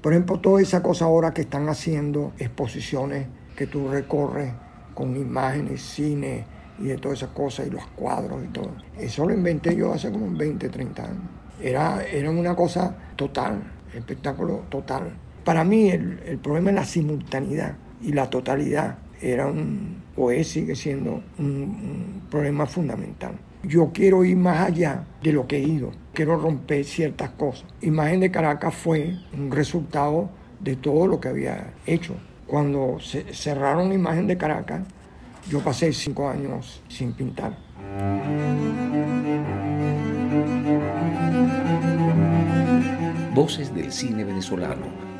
Por ejemplo, toda esa cosa ahora que están haciendo, exposiciones que tú recorres con imágenes, cine y de todas esas cosas y los cuadros y todo. Eso lo inventé yo hace como 20, 30 años. Era, era una cosa total, espectáculo total. Para mí el, el problema es la simultaneidad y la totalidad. Era un, o es, sigue siendo un, un problema fundamental. Yo quiero ir más allá de lo que he ido. Quiero romper ciertas cosas. Imagen de Caracas fue un resultado de todo lo que había hecho. Cuando se cerraron Imagen de Caracas, yo pasé cinco años sin pintar. Voces del cine venezolano,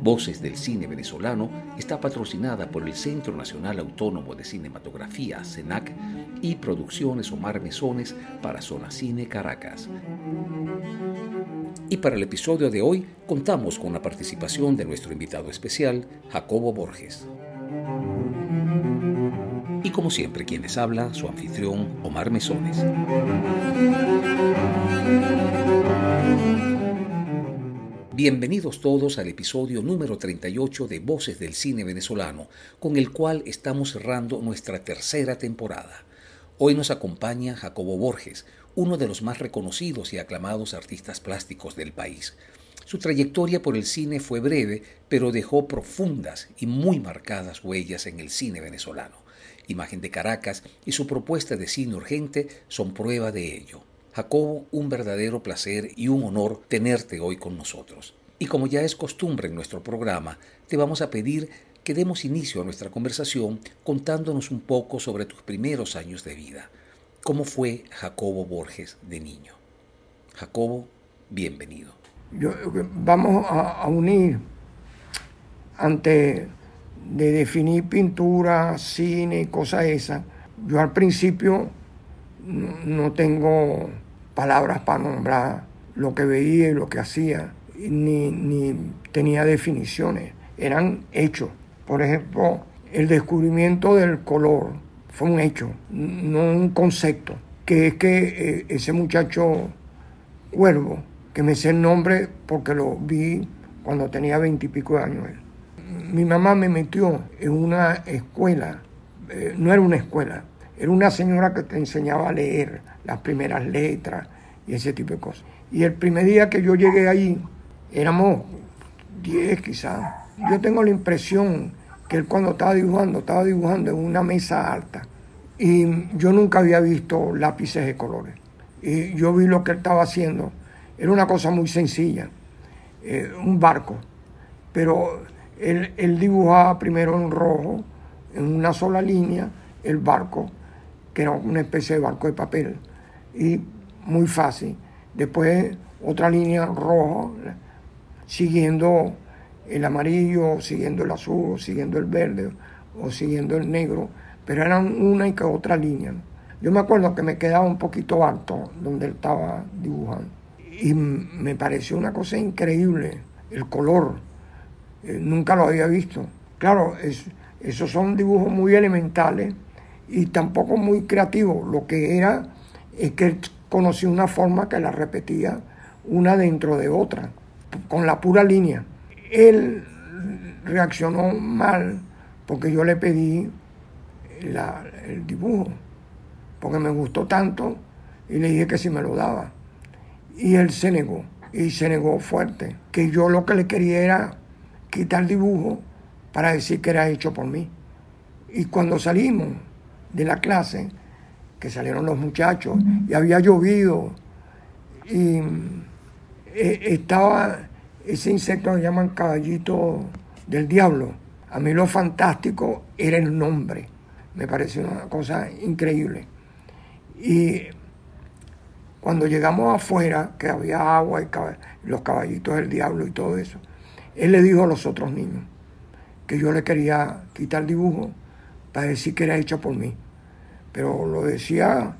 Voces del Cine Venezolano está patrocinada por el Centro Nacional Autónomo de Cinematografía, CENAC, y Producciones Omar Mesones para Zona Cine Caracas. Y para el episodio de hoy contamos con la participación de nuestro invitado especial, Jacobo Borges. Y como siempre, quien les habla, su anfitrión, Omar Mesones. Bienvenidos todos al episodio número 38 de Voces del Cine Venezolano, con el cual estamos cerrando nuestra tercera temporada. Hoy nos acompaña Jacobo Borges, uno de los más reconocidos y aclamados artistas plásticos del país. Su trayectoria por el cine fue breve, pero dejó profundas y muy marcadas huellas en el cine venezolano. Imagen de Caracas y su propuesta de cine urgente son prueba de ello. Jacobo, un verdadero placer y un honor tenerte hoy con nosotros. Y como ya es costumbre en nuestro programa, te vamos a pedir que demos inicio a nuestra conversación contándonos un poco sobre tus primeros años de vida. ¿Cómo fue Jacobo Borges de niño? Jacobo, bienvenido. Yo, vamos a, unir antes de definir pintura, cine, cosas esas. Yo al principio no tengo palabras para nombrar lo que veía y lo que hacía, ni, ni tenía definiciones, eran hechos. Por ejemplo, el descubrimiento del color fue un hecho, no un concepto, que es que eh, ese muchacho cuervo, que me sé el nombre porque lo vi cuando tenía veintipico años. Mi mamá me metió en una escuela, eh, no era una escuela, era una señora que te enseñaba a leer las primeras letras y ese tipo de cosas. Y el primer día que yo llegué ahí, éramos 10 quizás. Yo tengo la impresión que él cuando estaba dibujando, estaba dibujando en una mesa alta. Y yo nunca había visto lápices de colores. Y yo vi lo que él estaba haciendo. Era una cosa muy sencilla, eh, un barco. Pero él, él dibujaba primero en rojo, en una sola línea, el barco que era una especie de barco de papel, y muy fácil. Después otra línea roja, siguiendo el amarillo, siguiendo el azul, siguiendo el verde o siguiendo el negro, pero eran una y que otra línea. Yo me acuerdo que me quedaba un poquito alto donde él estaba dibujando y me pareció una cosa increíble, el color, eh, nunca lo había visto. Claro, es, esos son dibujos muy elementales y tampoco muy creativo. Lo que era es que él conocía una forma que la repetía una dentro de otra, con la pura línea. Él reaccionó mal porque yo le pedí la, el dibujo, porque me gustó tanto y le dije que si me lo daba. Y él se negó, y se negó fuerte, que yo lo que le quería era quitar el dibujo para decir que era hecho por mí. Y cuando salimos, de la clase, que salieron los muchachos, y había llovido, y eh, estaba ese insecto que llaman caballito del diablo. A mí lo fantástico era el nombre, me pareció una cosa increíble. Y cuando llegamos afuera, que había agua y los caballitos del diablo y todo eso, él le dijo a los otros niños que yo le quería quitar el dibujo para decir que era hecha por mí. Pero lo decía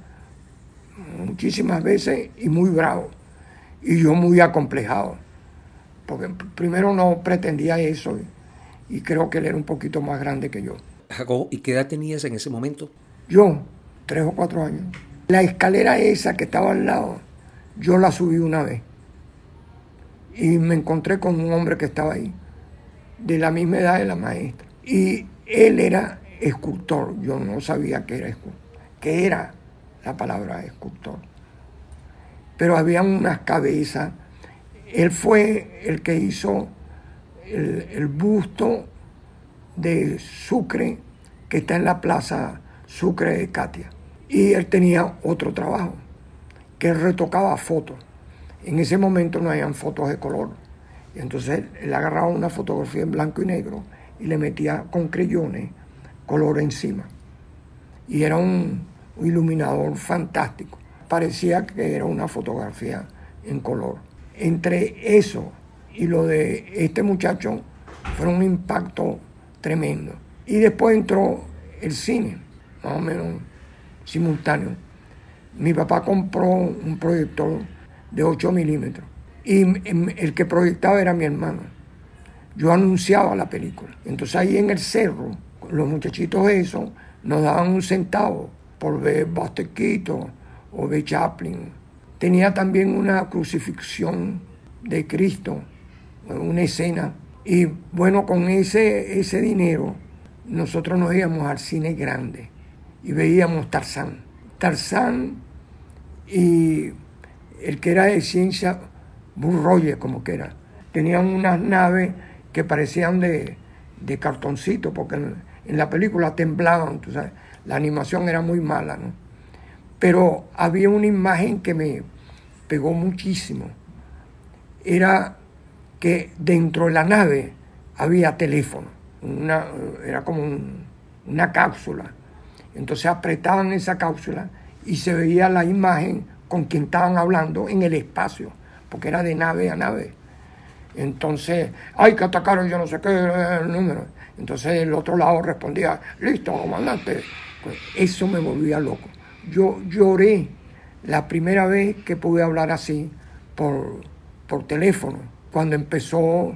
muchísimas veces y muy bravo. Y yo muy acomplejado. Porque primero no pretendía eso. y creo que él era un poquito más grande que yo. Jacob, ¿y qué edad tenías en ese momento? Yo, tres o cuatro años. La escalera esa que estaba al lado, yo la subí una vez y me encontré con un hombre que estaba ahí, de la misma edad de la maestra. Y él era escultor, yo no sabía que era que era la palabra escultor. Pero había unas cabezas. Él fue el que hizo el, el busto de Sucre, que está en la plaza Sucre de Katia. Y él tenía otro trabajo, que retocaba fotos. En ese momento no habían fotos de color. Entonces él agarraba una fotografía en blanco y negro y le metía con creyones color encima. Y era un, iluminador fantástico. Parecía que era una fotografía en color. Entre eso y lo de este muchacho fue un impacto tremendo. Y después entró el cine, más o menos simultáneo. Mi papá compró un proyector de 8 milímetros y el que proyectaba era mi hermano. Yo anunciaba la película. Entonces ahí en el cerro, los muchachitos esos nos daban un centavo por ver Buster Keaton o ver Chaplin. Tenía también una crucifixión de Cristo, una escena. Y bueno, con ese, ese dinero nosotros nos íbamos al cine grande y veíamos Tarzán. Tarzán y el que era de ciencia, Bull como que era. Tenían unas naves que parecían de, de cartoncito, porque en, la película temblaban, tú sabes, la animación era muy mala, ¿no? Pero había una imagen que me pegó muchísimo. Era que dentro de la nave había teléfono, una, era como una cápsula. Entonces apretaban esa cápsula y se veía la imagen con quien estaban hablando en el espacio, porque era de nave a nave. Entonces, hay que atacar yo no sé qué el número. Entonces el otro lado respondía, listo, comandante. Pues eso me volvía loco. Yo lloré la primera vez que pude hablar así por, por teléfono, cuando empezó,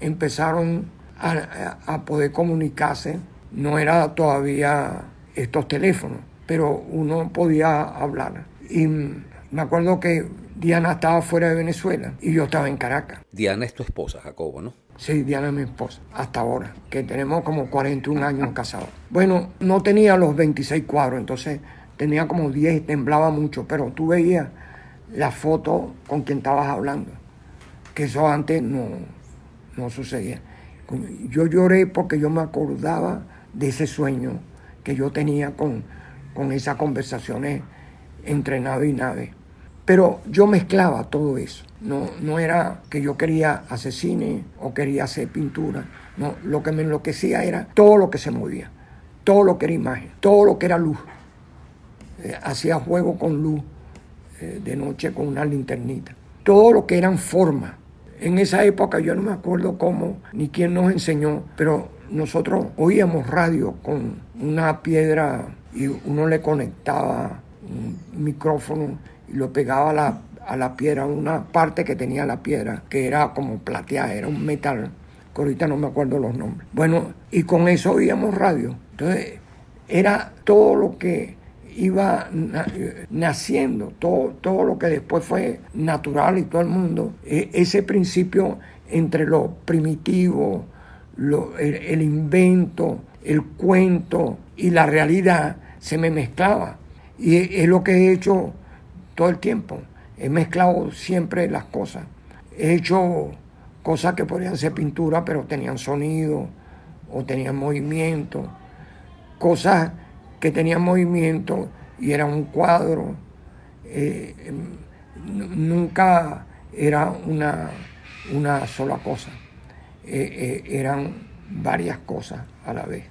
empezaron a, a poder comunicarse. No era todavía estos teléfonos, pero uno podía hablar. Y me acuerdo que Diana estaba fuera de Venezuela y yo estaba en Caracas. Diana es tu esposa, Jacobo, ¿no? Sí, Diana es mi esposa, hasta ahora, que tenemos como 41 años casados. Bueno, no tenía los 26 cuadros, entonces tenía como 10 y temblaba mucho, pero tú veías la foto con quien estabas hablando, que eso antes no, no sucedía. Yo lloré porque yo me acordaba de ese sueño que yo tenía con, con esas conversaciones entre nave y nave. Pero yo mezclaba todo eso. No, no era que yo quería hacer cine o quería hacer pintura. No, lo que me enloquecía era todo lo que se movía, todo lo que era imagen, todo lo que era luz. Eh, hacía juego con luz eh, de noche con una linternita. Todo lo que eran formas. En esa época yo no me acuerdo cómo ni quién nos enseñó, pero nosotros oíamos radio con una piedra y uno le conectaba un micrófono y lo pegaba a la, a la piedra, una parte que tenía la piedra, que era como plateada, era un metal, que ahorita no me acuerdo los nombres. Bueno, y con eso oíamos radio. Entonces, era todo lo que iba naciendo, todo, todo lo que después fue natural y todo el mundo, e, ese principio entre lo primitivo, lo, el invento, el cuento y la realidad se me mezclaba. Y es lo que he hecho todo el tiempo. He mezclado siempre las cosas. He hecho cosas que podrían ser pintura, pero tenían sonido o tenían movimiento. Cosas que tenían movimiento y eran un cuadro. Eh, nunca era una, una sola cosa. Eh, eh, eran varias cosas a la vez.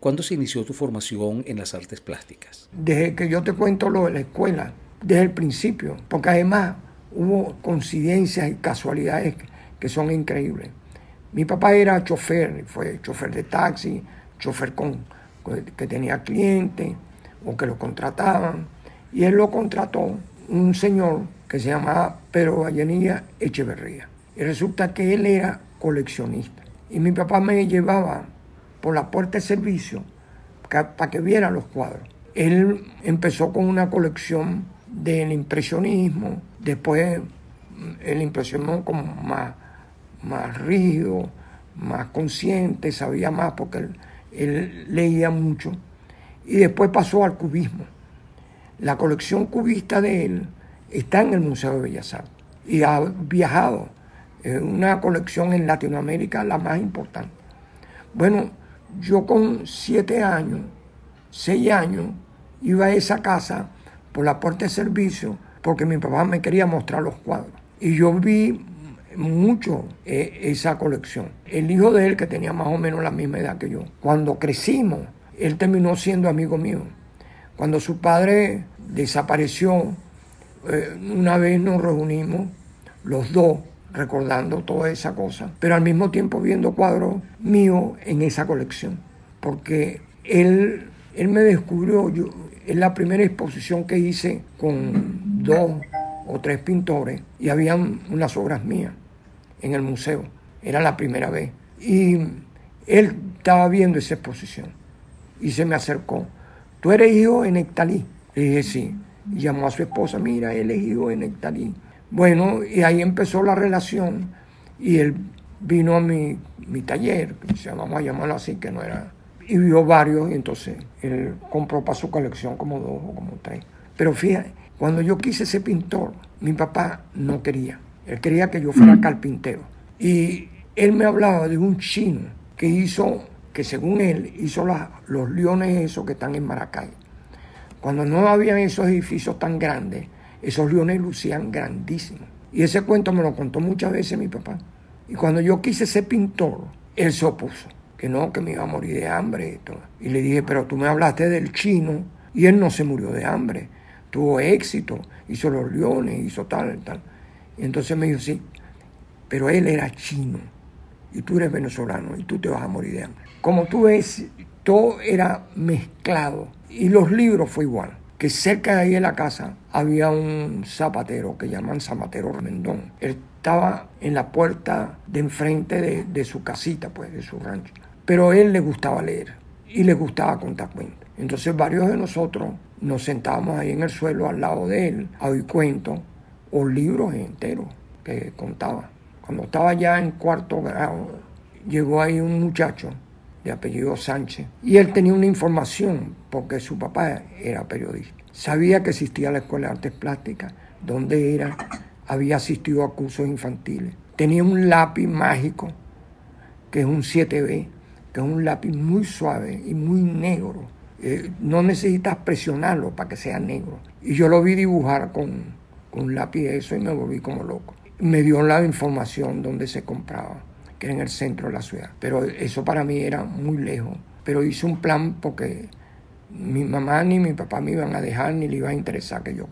¿Cuándo se inició tu formación en las artes plásticas? Desde que yo te cuento lo de la escuela, desde el principio, porque además hubo coincidencias y casualidades que son increíbles. Mi papá era chofer, fue chofer de taxi, chofer con, que tenía clientes o que lo contrataban, y él lo contrató un señor que se llamaba Pedro Vallenilla Echeverría. Y resulta que él era coleccionista Y mi papá me llevaba por la puerta de servicio para que viera los cuadros. Él empezó con una colección del impresionismo, después el impresionismo como más, más rígido, más consciente, sabía más porque él, él leía mucho. Y después pasó al cubismo. La colección cubista de él está en el Museo de Bellas Artes y ha viajado. Es una colección en Latinoamérica la más importante. Bueno, yo con siete años, seis años, iba a esa casa por la puerta de servicio porque mi papá me quería mostrar los cuadros. Y yo vi mucho eh, esa colección. El hijo de él, que tenía más o menos la misma edad que yo, cuando crecimos, él terminó siendo amigo mío. Cuando su padre desapareció, eh, una vez nos reunimos los dos recordando toda esa cosa, pero al mismo tiempo viendo cuadros míos en esa colección, porque él, él me descubrió, yo, es la primera exposición que hice con dos o tres pintores y habían unas obras mías en el museo, era la primera vez, y él estaba viendo esa exposición y se me acercó, tú eres hijo de Nectalí, le dije sí, y llamó a su esposa, mira, él es hijo de Nectalí, bueno, y ahí empezó la relación y él vino a mi, taller, vamos a llamarlo así, que no era, y vio varios y entonces él compró para su colección como dos o como tres. Pero fíjate, cuando yo quise ser pintor, mi papá no quería, él quería que yo fuera carpintero. Y él me hablaba de un chino que hizo, que según él hizo los leones esos que están en Maracay. Cuando no había esos edificios tan grandes, esos leones lucían grandísimos. Y ese cuento me lo contó muchas veces mi papá. Y cuando yo quise ser pintor, él se opuso, que no, que me iba a morir de hambre y le dije, pero tú me hablaste del chino y él no se murió de hambre. Tuvo éxito, hizo los leones, hizo tal, tal. Y entonces me dijo, sí, pero él era chino y tú eres venezolano y tú te vas a morir de hambre. Como tú ves, todo era mezclado y los libros fue igual que cerca de ahí de la casa había un zapatero que llaman Zapatero Remendón. Él estaba en la puerta de enfrente de, su casita, pues, de su rancho. Pero él le gustaba leer y le gustaba contar cuentos. Entonces varios de nosotros nos sentábamos ahí en el suelo al lado de él a oír cuentos o libros enteros que contaba. Cuando estaba ya en cuarto grado, llegó ahí un muchacho de apellido Sánchez. Y él tenía una información, porque su papá era periodista. Sabía que existía la Escuela de Artes Plásticas, donde era, había asistido a cursos infantiles. Tenía un lápiz mágico, que es un 7B, que es un lápiz muy suave y muy negro. Eh, no necesitas presionarlo para que sea negro. Y yo lo vi dibujar con, con un lápiz de eso y me volví como loco. Me dio la información donde se compraba en el centro de la ciudad. Pero eso para mí era muy lejos. Pero hice un plan porque mi mamá ni mi papá me iban a dejar ni le iba a interesar que yo...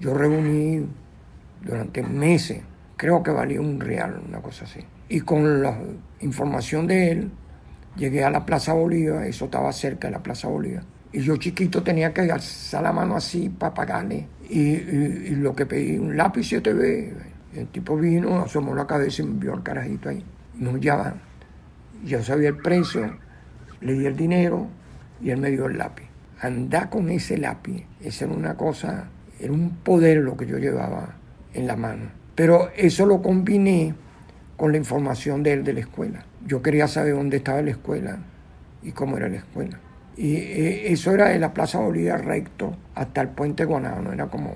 Yo reuní durante meses, creo que valía un real, una cosa así. Y con la información de él, llegué a la Plaza Bolívar, eso estaba cerca de la Plaza Bolívar. Y yo chiquito tenía que alzar la mano así para pagarle. Y, lo que pedí, un lápiz 7B, el tipo vino, asomó la cabeza y me vio al carajito ahí. Nos llaman. Yo sabía el precio, le di el dinero y él me dio el lápiz. Andar con ese lápiz, esa era una cosa, era un poder lo que yo llevaba en la mano. Pero eso lo combiné con la información de él de la escuela. Yo quería saber dónde estaba la escuela y cómo era la escuela. Y eh, eso era de la Plaza Bolívar recto hasta el puente Guanano, era como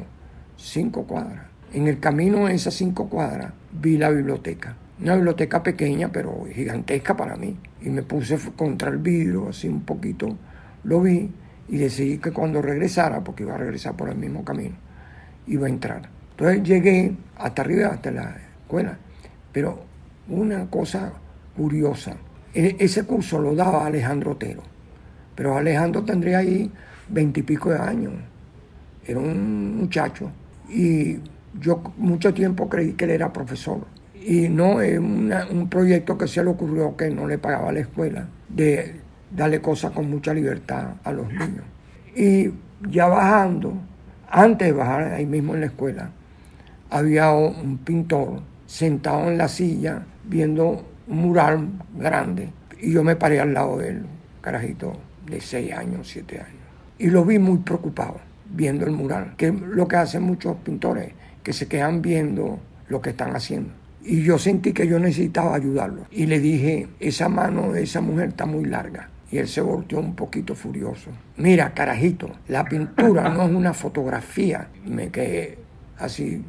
cinco cuadras. En el camino de esas cinco cuadras vi la biblioteca. Una biblioteca pequeña, pero gigantesca para mí. Y me puse contra el vidrio, así un poquito. Lo vi y decidí que cuando regresara, porque iba a regresar por el mismo camino, iba a entrar. Entonces llegué hasta arriba, hasta la escuela. Pero una cosa curiosa, e, ese curso lo daba Alejandro Otero. Pero Alejandro tendría ahí veintipico de años. Era un muchacho. Y yo mucho tiempo creí que él era profesor. Y no es un proyecto que se le ocurrió que no le pagaba a la escuela, de darle cosas con mucha libertad a los niños. Y ya bajando, antes de bajar ahí mismo en la escuela, había un pintor sentado en la silla viendo un mural grande, y yo me paré al lado del carajito de 6 años, 7 años, y lo vi muy preocupado viendo el mural, que es lo que hacen muchos pintores, que se quedan viendo lo que están haciendo. Y yo sentí que yo necesitaba ayudarlo. Y le dije, esa mano de esa mujer está muy larga. Y él se volteó un poquito furioso. Mira, carajito, la pintura no es una fotografía. Me quedé así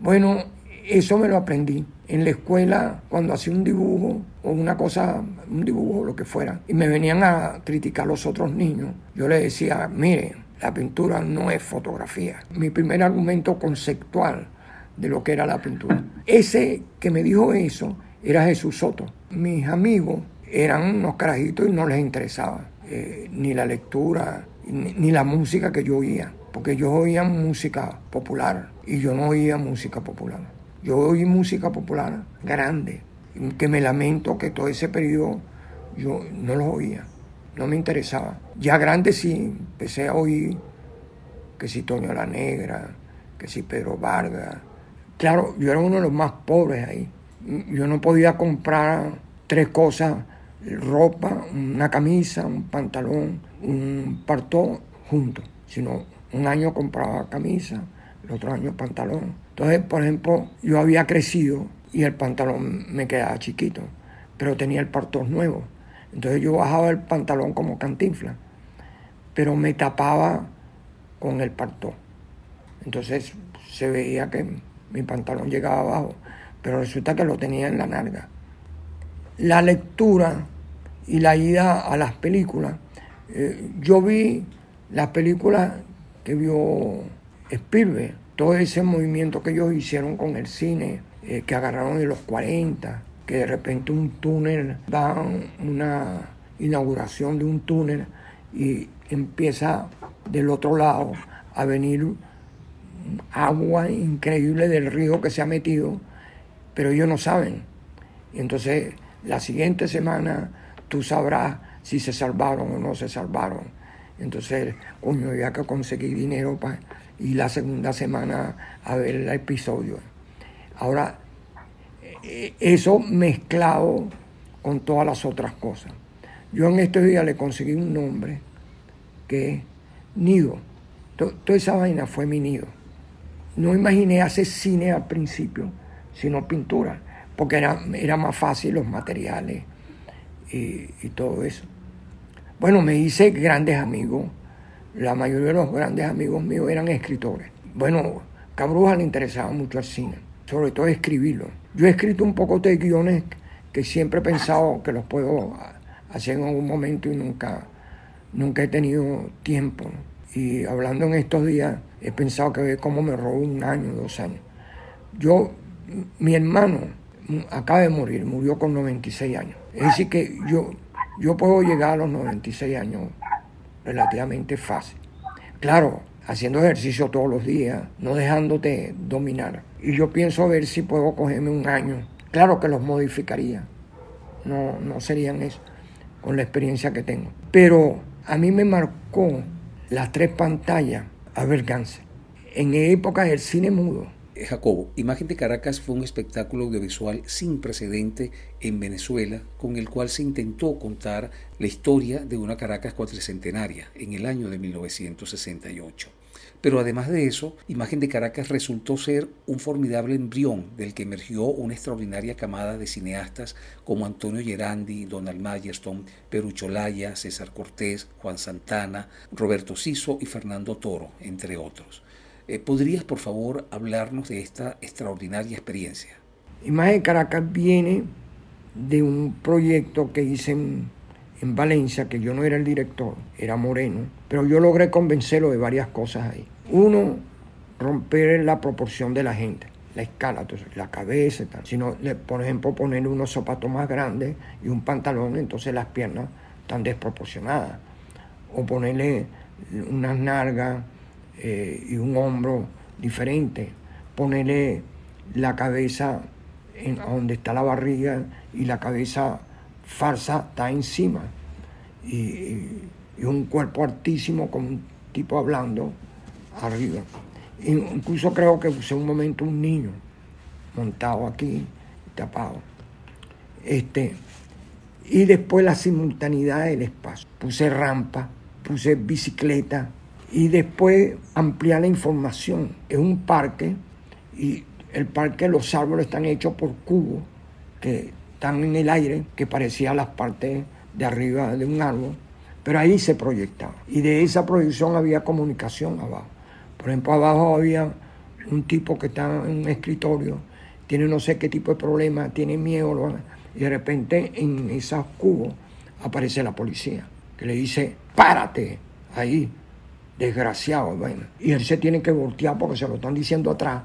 Bueno, eso me lo aprendí en la escuela cuando hacía un dibujo o una cosa, un dibujo lo que fuera, y me venían a criticar los otros niños. Yo le decía, mire, la pintura no es fotografía. Mi primer argumento conceptual de lo que era la pintura. Ese que me dijo eso era Jesús Soto. Mis amigos eran unos carajitos y no les interesaba eh, ni la lectura ni, la música que yo oía, porque yo oía música popular y yo no oía música popular. Yo oí música popular grande, que me lamento que todo ese periodo yo no lo oía, no me interesaba. Ya grande sí, empecé a oír que si Toño la Negra, que si Pedro Vargas. Claro, yo era uno de los más pobres ahí. Yo no podía comprar tres cosas ropa, una camisa, un pantalón, un partón juntos, sino un año compraba camisa, el otro año pantalón. Entonces, por ejemplo, yo había crecido y el pantalón me quedaba chiquito, pero tenía el partón nuevo. Entonces yo bajaba el pantalón como cantinfla, pero me tapaba con el partón. Entonces se veía que mi pantalón llegaba abajo, pero resulta que lo tenía en la narga. La lectura y la ida a las películas. Eh, yo vi las películas que vio Spielberg, todo ese movimiento que ellos hicieron con el cine, eh, que agarraron de los 40, que de repente un túnel, dan una inauguración de un túnel y empieza del otro lado a venir agua increíble del río que se ha metido, pero ellos no saben. Y entonces la siguiente semana tú sabrás si se salvaron o no se salvaron. Entonces, coño, había que conseguir dinero para ir la segunda semana a ver el episodio. Ahora, eh, eso mezclado con todas las otras cosas. Yo en estos días le conseguí un nombre que es Nido. Toda esa vaina fue mi nido. No imaginé hacer cine al principio, sino pintura, porque era, era más fácil los materiales y, todo eso. Bueno, me hice grandes amigos. La mayoría de los grandes amigos míos eran escritores. Bueno, Cabruja le interesaba mucho el cine, sobre todo escribirlo. Yo he escrito un poco de guiones que siempre he pensado que los puedo hacer en algún momento y nunca, nunca he tenido tiempo. Y hablando en estos días, he pensado que cómo me robó un año, dos años. Yo, mi hermano acaba de morir, murió con 96 años. Es decir, que yo, yo puedo llegar a los 96 años relativamente fácil. Claro, haciendo ejercicio todos los días, no dejándote dominar. Y yo pienso ver si puedo cogerme un año. Claro que los modificaría. No, no serían eso, con la experiencia que tengo. Pero a mí me marcó las tres pantallas a Bergance. En época del cine mudo Jacobo, Imagen de Caracas fue un espectáculo audiovisual sin precedente en Venezuela, con el cual se intentó contar la historia de una Caracas cuatricentenaria en el año de 1968. Pero además de eso, Imagen de Caracas resultó ser un formidable embrión del que emergió una extraordinaria camada de cineastas como Antonio Gerandi, Donald Mayerstone, Perucho Laya, César Cortés, Juan Santana, Roberto Siso y Fernando Toro, entre otros. Eh, ¿Podrías, por favor, hablarnos de esta extraordinaria experiencia? Imagen Caracas viene de un proyecto que hice en, en, Valencia, que yo no era el director, era Moreno, pero yo logré convencerlo de varias cosas ahí. Uno, romper la proporción de la gente, la escala, entonces, la cabeza tal. Sino, por ejemplo, ponerle unos zapatos más grandes y un pantalón, entonces las piernas están desproporcionadas. O ponerle unas nalgas eh, y un hombro diferente, ponerle la cabeza en, donde está la barriga y la cabeza farsa está encima y, un cuerpo altísimo con un tipo hablando arriba. Incluso creo que usé un momento un niño montado aquí, tapado. Este, y después la simultaneidad del espacio. Puse rampa, puse bicicleta y después ampliar la información. Es un parque y el parque, los árboles están hechos por cubos que están en el aire, que parecían las partes de arriba de un árbol, pero ahí se proyectaba. Y de esa proyección había comunicación abajo. Por ejemplo, abajo había un tipo que está en un escritorio, tiene no sé qué tipo de problema, tiene miedo, y de repente en esos cubos aparece la policía, que le dice, párate ahí, desgraciado. Bueno, y él se tiene que voltear porque se lo están diciendo atrás,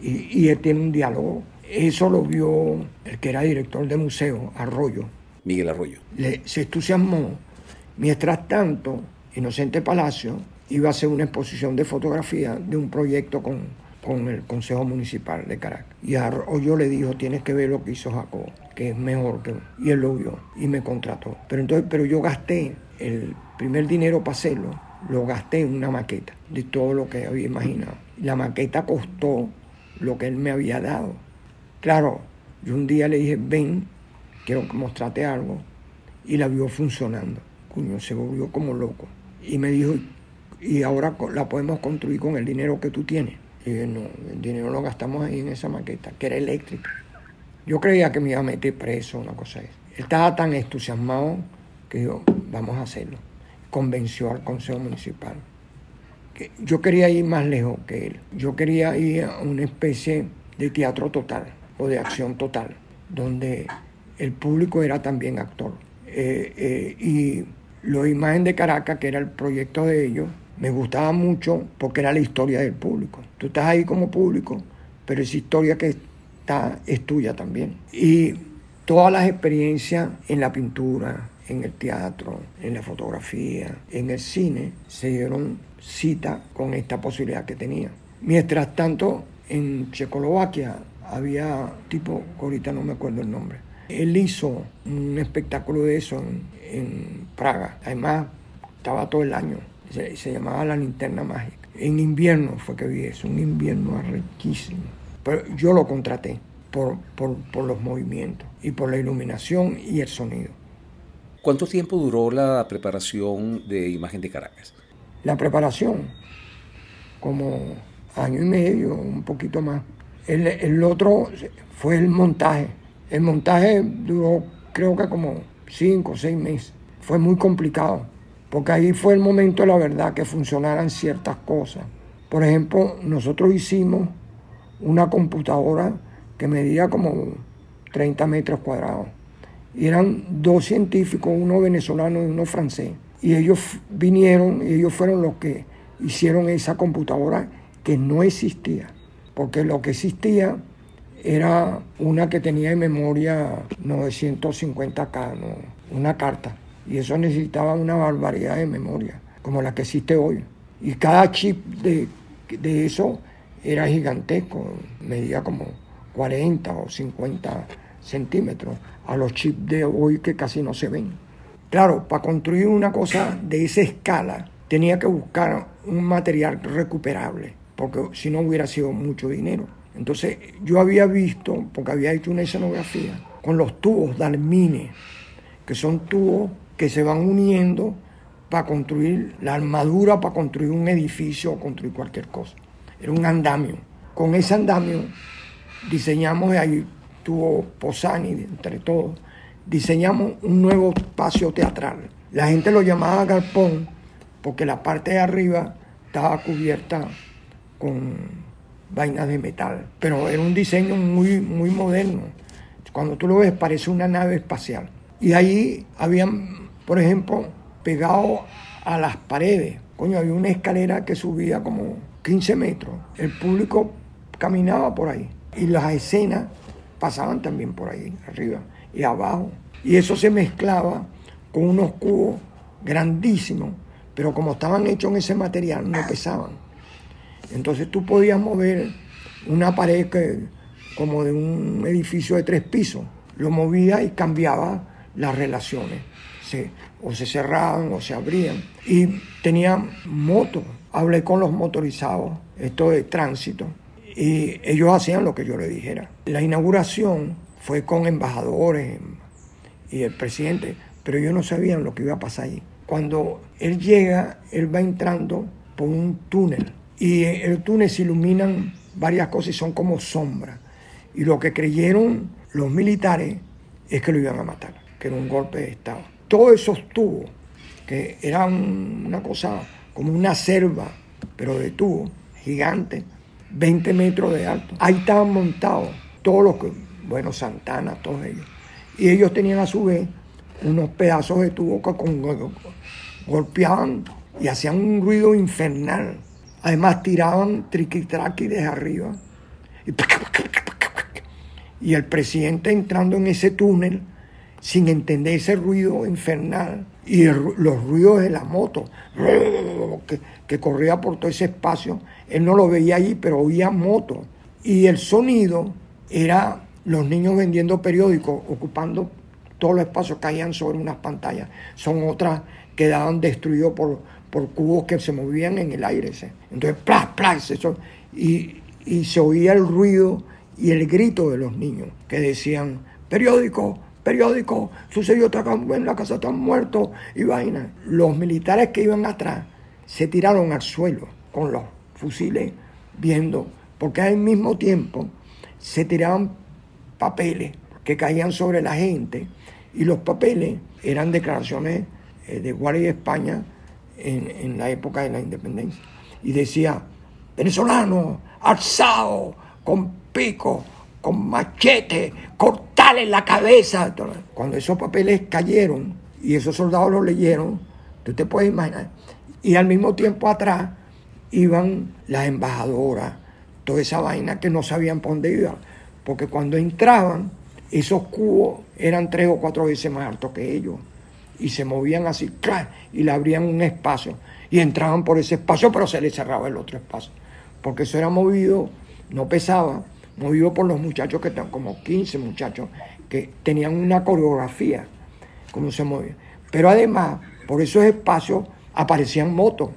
y, y él tiene un diálogo. Eso lo vio el que era director de museo, Arroyo. Miguel Arroyo. Le, se entusiasmó. Mientras tanto, Inocente Palacio iba a hacer una exposición de fotografía de un proyecto con, con el Consejo Municipal de Caracas. Y Arroyo le dijo, tienes que ver lo que hizo Jacob, que es mejor que... Y él lo vio y me contrató. Pero, entonces, pero yo gasté el primer dinero para hacerlo, lo gasté en una maqueta de todo lo que había imaginado. La maqueta costó lo que él me había dado. Claro, yo un día le dije, ven, quiero mostrarte algo. Y la vio funcionando. Cuño, se volvió como loco. Y me dijo, y ahora la podemos construir con el dinero que tú tienes. Y dije, no, el dinero lo gastamos ahí en esa maqueta, que era eléctrica. Yo creía que me iba a meter preso, una cosa así. Él estaba tan entusiasmado que dijo, vamos a hacerlo. Convenció al Consejo Municipal. Yo quería ir más lejos que él. Yo quería ir a una especie de teatro total o de acción total, donde el público era también actor. Eh, eh, y la imagen de Caracas, que era el proyecto de ellos, me gustaba mucho porque era la historia del público. Tú estás ahí como público, pero esa historia que está es tuya también. Y todas las experiencias en la pintura, en el teatro, en la fotografía, en el cine, se dieron cita con esta posibilidad que tenía. Mientras tanto, en Checoslovaquia había tipo, ahorita no me acuerdo el nombre, él hizo un espectáculo de eso en, Praga. Además, estaba todo el año. Se, llamaba La Linterna Mágica. En invierno fue que vi eso, un invierno arrequísimo. Pero yo lo contraté por, por los movimientos y por la iluminación y el sonido. ¿Cuánto tiempo duró la preparación de Imagen de Caracas? La preparación, como año y medio, un poquito más. El, otro fue el montaje. El montaje duró creo que como cinco o seis meses. Fue muy complicado, porque ahí fue el momento la verdad que funcionaran ciertas cosas. Por ejemplo, nosotros hicimos una computadora que medía como 30 metros cuadrados. Eran dos científicos, uno venezolano y uno francés. Y ellos vinieron y ellos fueron los que hicieron esa computadora que no existía. Porque lo que existía era una que tenía en memoria 950K, ¿no? una carta. Y eso necesitaba una barbaridad de memoria, como la que existe hoy. Y cada chip de, de eso era gigantesco, medía como 40 o 50 centímetros, a los chips de hoy que casi no se ven. Claro, para construir una cosa de esa escala tenía que buscar un material recuperable, porque si no hubiera sido mucho dinero. Entonces yo había visto, porque había hecho una escenografía, con los tubos de almine, que son tubos que se van uniendo para construir la armadura, para construir un edificio o construir cualquier cosa. Era un andamio. Con ese andamio diseñamos, ahí tuvo Posani entre todos, diseñamos un nuevo espacio teatral. La gente lo llamaba galpón porque la parte de arriba estaba cubierta con vainas de metal, pero era un diseño muy, muy moderno. Cuando tú lo ves parece una nave espacial. Y ahí habían, por ejemplo, pegado a las paredes, coño, había una escalera que subía como 15 metros. El público caminaba por ahí y las escenas pasaban también por ahí, arriba y abajo. Y eso se mezclaba con unos cubos grandísimos, pero como estaban hechos en ese material, no pesaban. Entonces tú podías mover una pared que, como de un edificio de tres pisos, lo movía y cambiaba las relaciones. O se cerraban o se abrían. Y tenían motos. Hablé con los motorizados, esto de tránsito, y ellos hacían lo que yo les dijera. La inauguración fue con embajadores y el presidente, pero ellos no sabían lo que iba a pasar allí. Cuando él llega, él va entrando por un túnel y el túnel se iluminan varias cosas y son como sombras. Y lo que creyeron los militares es que lo iban a matar, que era un golpe de Estado. Todos esos tubos, que eran una cosa como una selva, pero de tubos, gigante, 20 metros de alto. Ahí estaban montados todos los que, bueno, Santana, todos ellos. Y ellos tenían a su vez unos pedazos de tubo que con, golpeaban y hacían un ruido infernal. Además tiraban triquitraqui desde arriba. Y, el presidente entrando en ese túnel sin entender ese ruido infernal y los ruidos de la moto que, corría por todo ese espacio. Él no lo veía allí, pero oía moto. Y el sonido era los niños vendiendo periódicos, ocupando todos los espacios, caían sobre unas pantallas. Son otras quedaban destruidos por, por cubos que se movían en el aire. Entonces, plas, plas, eso, y, y se oía el ruido y el grito de los niños que decían, periódico, periódico, sucedió otra en la casa están muertos y vaina. Los militares que iban atrás se tiraron al suelo con los fusiles viendo, porque al mismo tiempo se tiraban papeles que caían sobre la gente y los papeles eran declaraciones eh, de Guardia de España en, la época de la independencia. Y decía, venezolano, alzado, con pico, con machete, cortale la cabeza. Cuando esos papeles cayeron y esos soldados los leyeron, tú te puedes imaginar. Y al mismo tiempo atrás iban las embajadoras, toda esa vaina que no sabían por dónde iban. Porque cuando entraban, esos cubos eran tres o cuatro veces más altos que ellos y se movían así, y le abrían un espacio y entraban por ese espacio, pero se les cerraba el otro espacio, porque eso era movido, no pesaba, movido por los muchachos que están, como 15 muchachos, que tenían una coreografía, como se movía. Pero además, por esos espacios aparecían motos.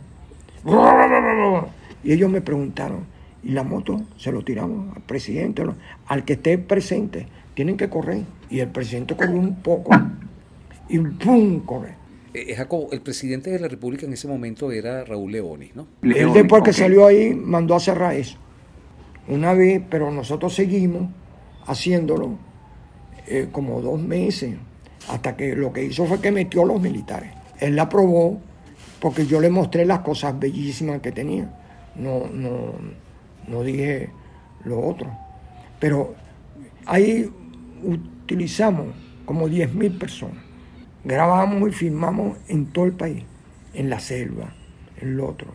Y ellos me preguntaron, ¿y la moto se lo tiramos al presidente? Al que esté presente, tienen que correr. Y el presidente corrió un poco y ¡pum! corre. Eh, Jacobo, el presidente de la República en ese momento era Raúl Leoni, ¿no? Él después que salió ahí mandó a cerrar eso. Una vez, pero nosotros seguimos haciéndolo eh, como dos meses, hasta que lo que hizo fue que metió a los militares. Él la aprobó porque yo le mostré las cosas bellísimas que tenía. No, no, no dije lo otro. Pero ahí utilizamos como 10.000 personas grabamos y filmamos en todo el país, en la selva, en lo otro,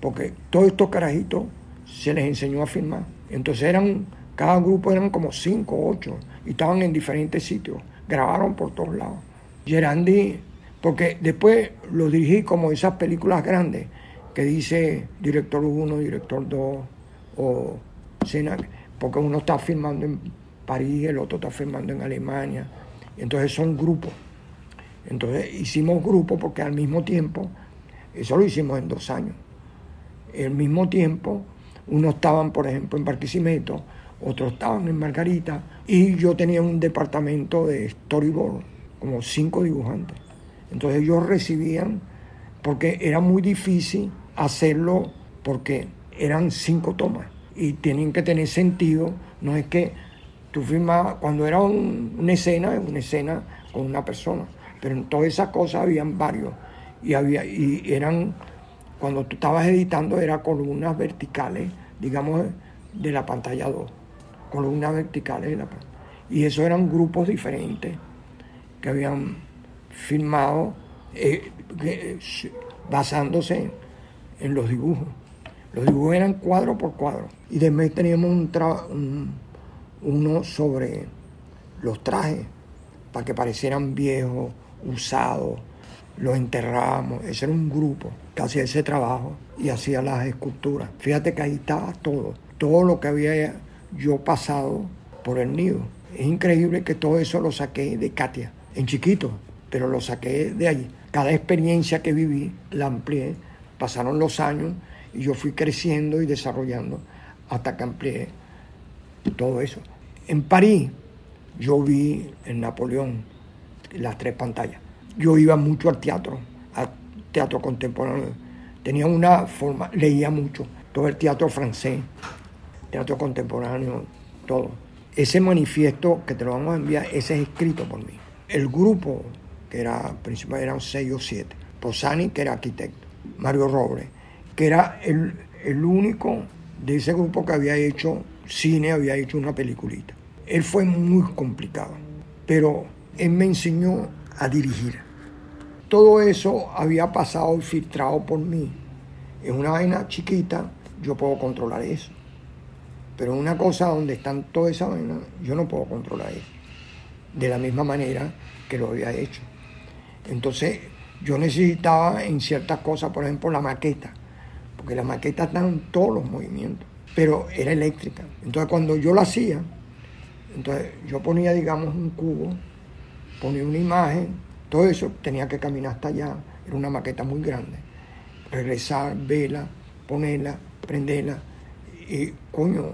porque todos estos carajitos se les enseñó a filmar. Entonces eran, cada grupo eran como cinco o ocho y estaban en diferentes sitios, grabaron por todos lados. Gerandi, porque después lo dirigí como esas películas grandes que dice director 1, director 2 o cena, porque uno está filmando en París, el otro está filmando en Alemania, entonces son grupos. Entonces hicimos grupo porque al mismo tiempo, eso lo hicimos en dos años, al mismo tiempo, unos estaban, por ejemplo, en Barquisimeto, otros estaban en Margarita, y yo tenía un departamento de storyboard, como cinco dibujantes. Entonces ellos recibían, porque era muy difícil hacerlo, porque eran cinco tomas, y tienen que tener sentido, no es que tú firmabas, cuando era una escena, una escena con una persona pero en todas esas cosas habían varios. Y, había, y eran, cuando tú estabas editando, eran columnas verticales, digamos, de la pantalla 2. Columnas verticales de la Y esos eran grupos diferentes que habían filmado eh, basándose en, los dibujos. Los dibujos eran cuadro por cuadro. Y después teníamos un uno sobre los trajes, para que parecieran viejos usados, los enterrábamos. Ese era un grupo que hacía ese trabajo y hacía las esculturas. Fíjate que ahí estaba todo, todo lo que había yo pasado por el nido. Es increíble que todo eso lo saqué de Katia, en chiquito, pero lo saqué de allí. Cada experiencia que viví la amplié, pasaron los años y yo fui creciendo y desarrollando hasta que amplié todo eso. En París yo vi el Napoleón, las tres pantallas. Yo iba mucho al teatro, al teatro contemporáneo. Tenía una forma, leía mucho, todo el teatro francés, teatro contemporáneo, todo. Ese manifiesto que te lo vamos a enviar, ese es escrito por mí. El grupo, que era principal, eran seis o siete. Posani, que era arquitecto. Mario Robles, que era el, el único de ese grupo que había hecho cine, había hecho una peliculita. Él fue muy complicado, pero él me enseñó a dirigir. Todo eso había pasado y filtrado por mí. En una vaina chiquita yo puedo controlar eso. Pero en una cosa donde están todas esas vainas, yo no puedo controlar eso. De la misma manera que lo había hecho. Entonces, yo necesitaba en ciertas cosas, por ejemplo, la maqueta, porque la maqueta está en todos los movimientos, pero era eléctrica. Entonces, cuando yo la hacía, entonces yo ponía, digamos, un cubo, ponía una imagen, todo eso tenía que caminar hasta allá, era una maqueta muy grande. Regresar, verla, ponerla, prenderla, y coño,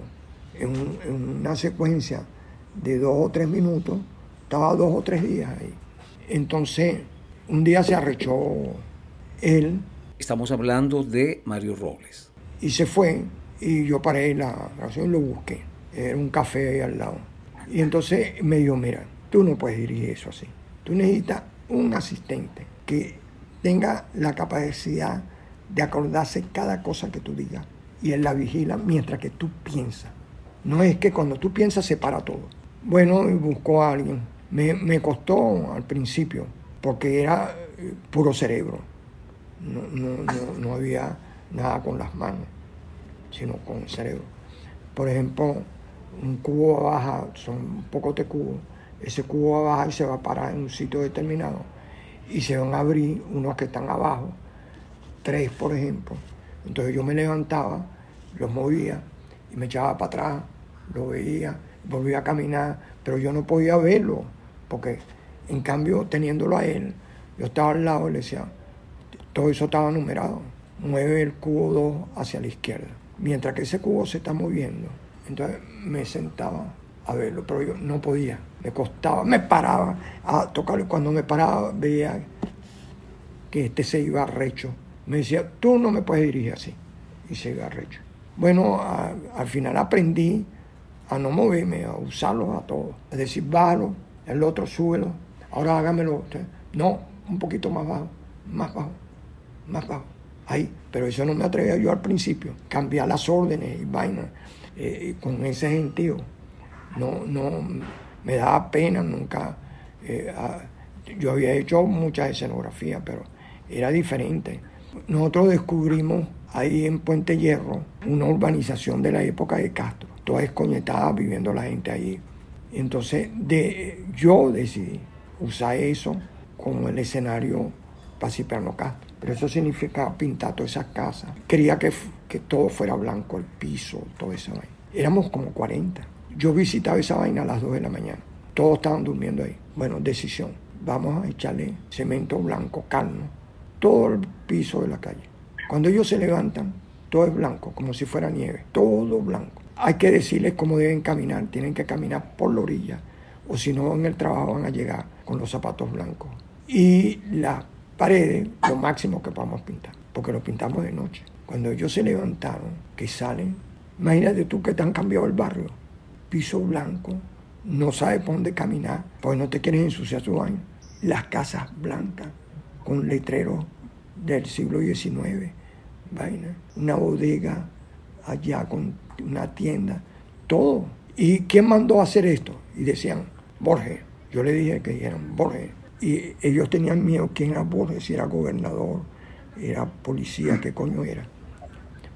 en, en una secuencia de dos o tres minutos, estaba dos o tres días ahí. Entonces, un día se arrechó él. Estamos hablando de Mario Robles. Y se fue y yo paré la grabación y lo busqué. Era un café ahí al lado. Y entonces me dijo, mira, tú no puedes dirigir eso así. Tú necesitas un asistente que tenga la capacidad de acordarse cada cosa que tú digas. Y él la vigila mientras que tú piensas. No es que cuando tú piensas se para todo. Bueno, y buscó a alguien. Me, me costó al principio, porque era eh, puro cerebro. No, había nada con las manos, sino con el cerebro. Por ejemplo, un cubo baja, son pocos de cubos, ese cubo va a bajar y se va a parar en un sitio determinado y se van a abrir unos que están abajo, tres por ejemplo. Entonces yo me levantaba, los movía y me echaba para atrás, lo veía, volvía a caminar, pero yo no podía verlo porque en cambio, teniéndolo a él, yo estaba al lado y le decía, todo eso estaba numerado. Mueve el cubo 2 hacia la izquierda. Mientras que ese cubo se está moviendo, entonces me sentaba a verlo, pero yo no podía, me costaba, me paraba a tocarlo. Cuando me paraba, veía que este se iba recho. Me decía, tú no me puedes dirigir así. Y se iba recho. Bueno, al final aprendí a no moverme, a usarlo a todos. Es decir, bájalo, el otro súbelo, ahora hágamelo usted. No, un poquito más bajo, más bajo, más bajo. Ahí, pero eso no me atrevía yo al principio. Cambiar las órdenes y vainas eh, con ese sentido. No, no, me daba pena nunca. Eh, yo había hecho muchas escenografías, pero era diferente. Nosotros descubrimos ahí en Puente Hierro una urbanización de la época de Castro, toda escoñetada viviendo la gente ahí. Entonces de, yo decidí usar eso como el escenario para Cipriano Castro. Pero eso significa pintar todas esas casas. Quería que, que todo fuera blanco, el piso, todo eso. Éramos como 40. Yo visitaba esa vaina a las 2 de la mañana. Todos estaban durmiendo ahí. Bueno, decisión. Vamos a echarle cemento blanco, calmo, todo el piso de la calle. Cuando ellos se levantan, todo es blanco, como si fuera nieve. Todo blanco hay que decirles cómo deben caminar. Tienen que caminar por la orilla o si no en el trabajo van a llegar con los zapatos blancos. Y las paredes, lo máximo que podamos pintar, porque lo pintamos de noche. Cuando ellos se levantaron, que salen, imagínate tú que te han cambiado el barrio, piso blanco, no sabes por dónde caminar, porque no te quieres ensuciar su baño. Las casas blancas, con letreros del siglo XIX, vaina, una bodega allá con una tienda, todo. ¿Y quién mandó a hacer esto? Y decían, Borges. Yo le dije que dijeran Borges. Y ellos tenían miedo, ¿quién era Borges? Si era gobernador, era policía, ¿qué coño era?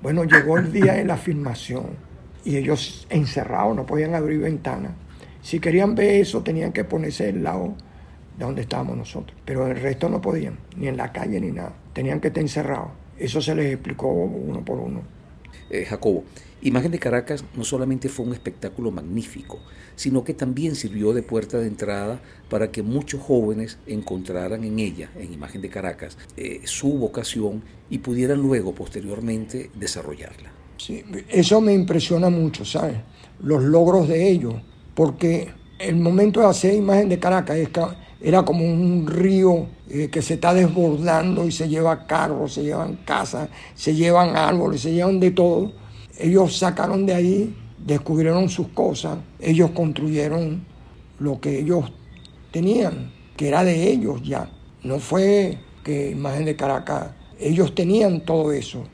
Bueno, llegó el día de la filmación y ellos encerrados, no podían abrir ventanas. Si querían ver eso, tenían que ponerse del lado de donde estábamos nosotros. Pero el resto no podían, ni en la calle ni nada. Tenían que estar encerrados. Eso se les explicó uno por uno. Eh, Jacobo, Imagen de Caracas no solamente fue un espectáculo magnífico, sino que también sirvió de puerta de entrada para que muchos jóvenes encontraran en ella, en Imagen de Caracas, eh, su vocación y pudieran luego, posteriormente, desarrollarla. Sí, eso me impresiona mucho, ¿sabes? Los logros de ellos, porque el momento de hacer imagen de Caracas era como un río eh, que se está desbordando y se lleva carros, se llevan casas, se llevan árboles, se llevan de todo. Ellos sacaron de ahí, descubrieron sus cosas, ellos construyeron lo que ellos tenían, que era de ellos ya. No fue que imagen de Caracas, ellos tenían todo eso.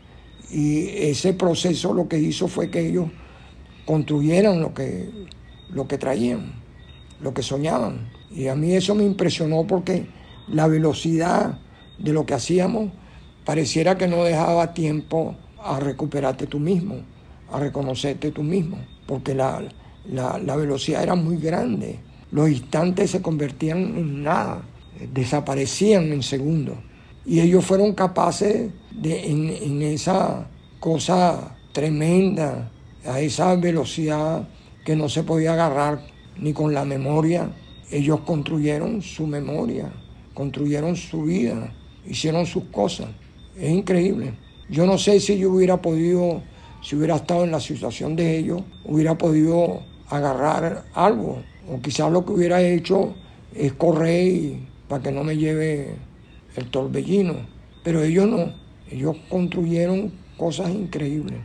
Y ese proceso lo que hizo fue que ellos construyeran lo que, lo que traían, lo que soñaban. Y a mí eso me impresionó porque la velocidad de lo que hacíamos pareciera que no dejaba tiempo a recuperarte tú mismo, a reconocerte tú mismo, porque la, la velocidad era muy grande. Los instantes se convertían en nada, desaparecían en segundos. Y ellos fueron capaces de, en, en esa cosa tremenda, a esa velocidad que no se podía agarrar ni con la memoria. Ellos construyeron su memoria, construyeron su vida, hicieron sus cosas. Es increíble. Yo no sé si yo hubiera podido, si hubiera estado en la situación de ellos, hubiera podido agarrar algo. O quizás lo que hubiera hecho es correr para que no me lleve el torbellino. Pero ellos no. Ellos construyeron cosas increíbles.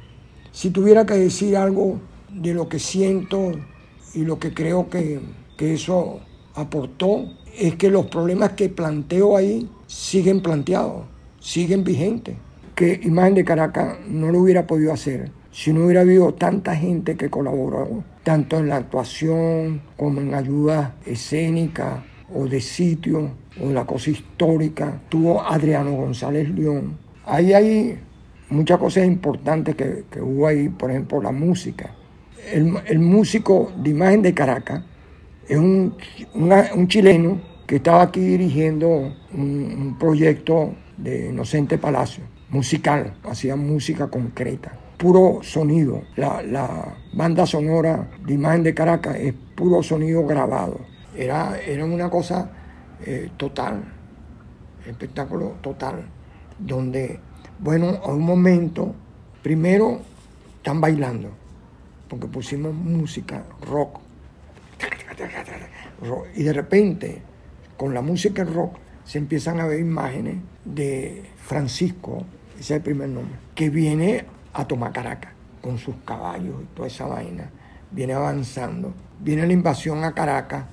Si tuviera que decir algo de lo que siento y lo que creo que, eso aportó, es que los problemas que planteo ahí siguen planteados, siguen vigentes. Que Imagen de Caracas no lo hubiera podido hacer si no hubiera habido tanta gente que colaboró, tanto en la actuación como en ayuda escénica o de sitio o la cosa histórica. Tuvo Adriano González León. Ahí hay muchas cosas importantes que, hubo ahí, por ejemplo, la música. El, músico de imagen de Caracas es un, chileno que estaba aquí dirigiendo un, proyecto de Inocente Palacio, musical, hacía música concreta, puro sonido. La, banda sonora de imagen de Caracas es puro sonido grabado. Era, era una cosa eh, total, espectáculo total, donde bueno, a un momento, primero están bailando, porque pusimos música, rock, y de repente, con la música rock, se empiezan a ver imágenes de Francisco, ese es el primer nombre, que viene a tomar Caracas con sus caballos y toda esa vaina, viene avanzando, viene la invasión a Caracas,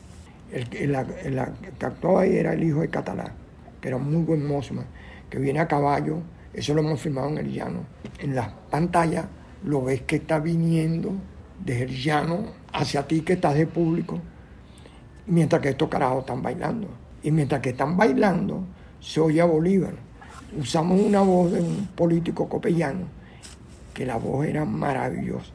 el, que actuaba ahí era el hijo de Catalán, que era muy buen mozo, que viene a caballo. Eso lo hemos filmado en el llano. En la pantalla lo ves que está viniendo desde el llano hacia ti que estás de público, mientras que estos carajos están bailando. Y mientras que están bailando, se oye a Bolívar. Usamos una voz de un político copellano, que la voz era maravillosa.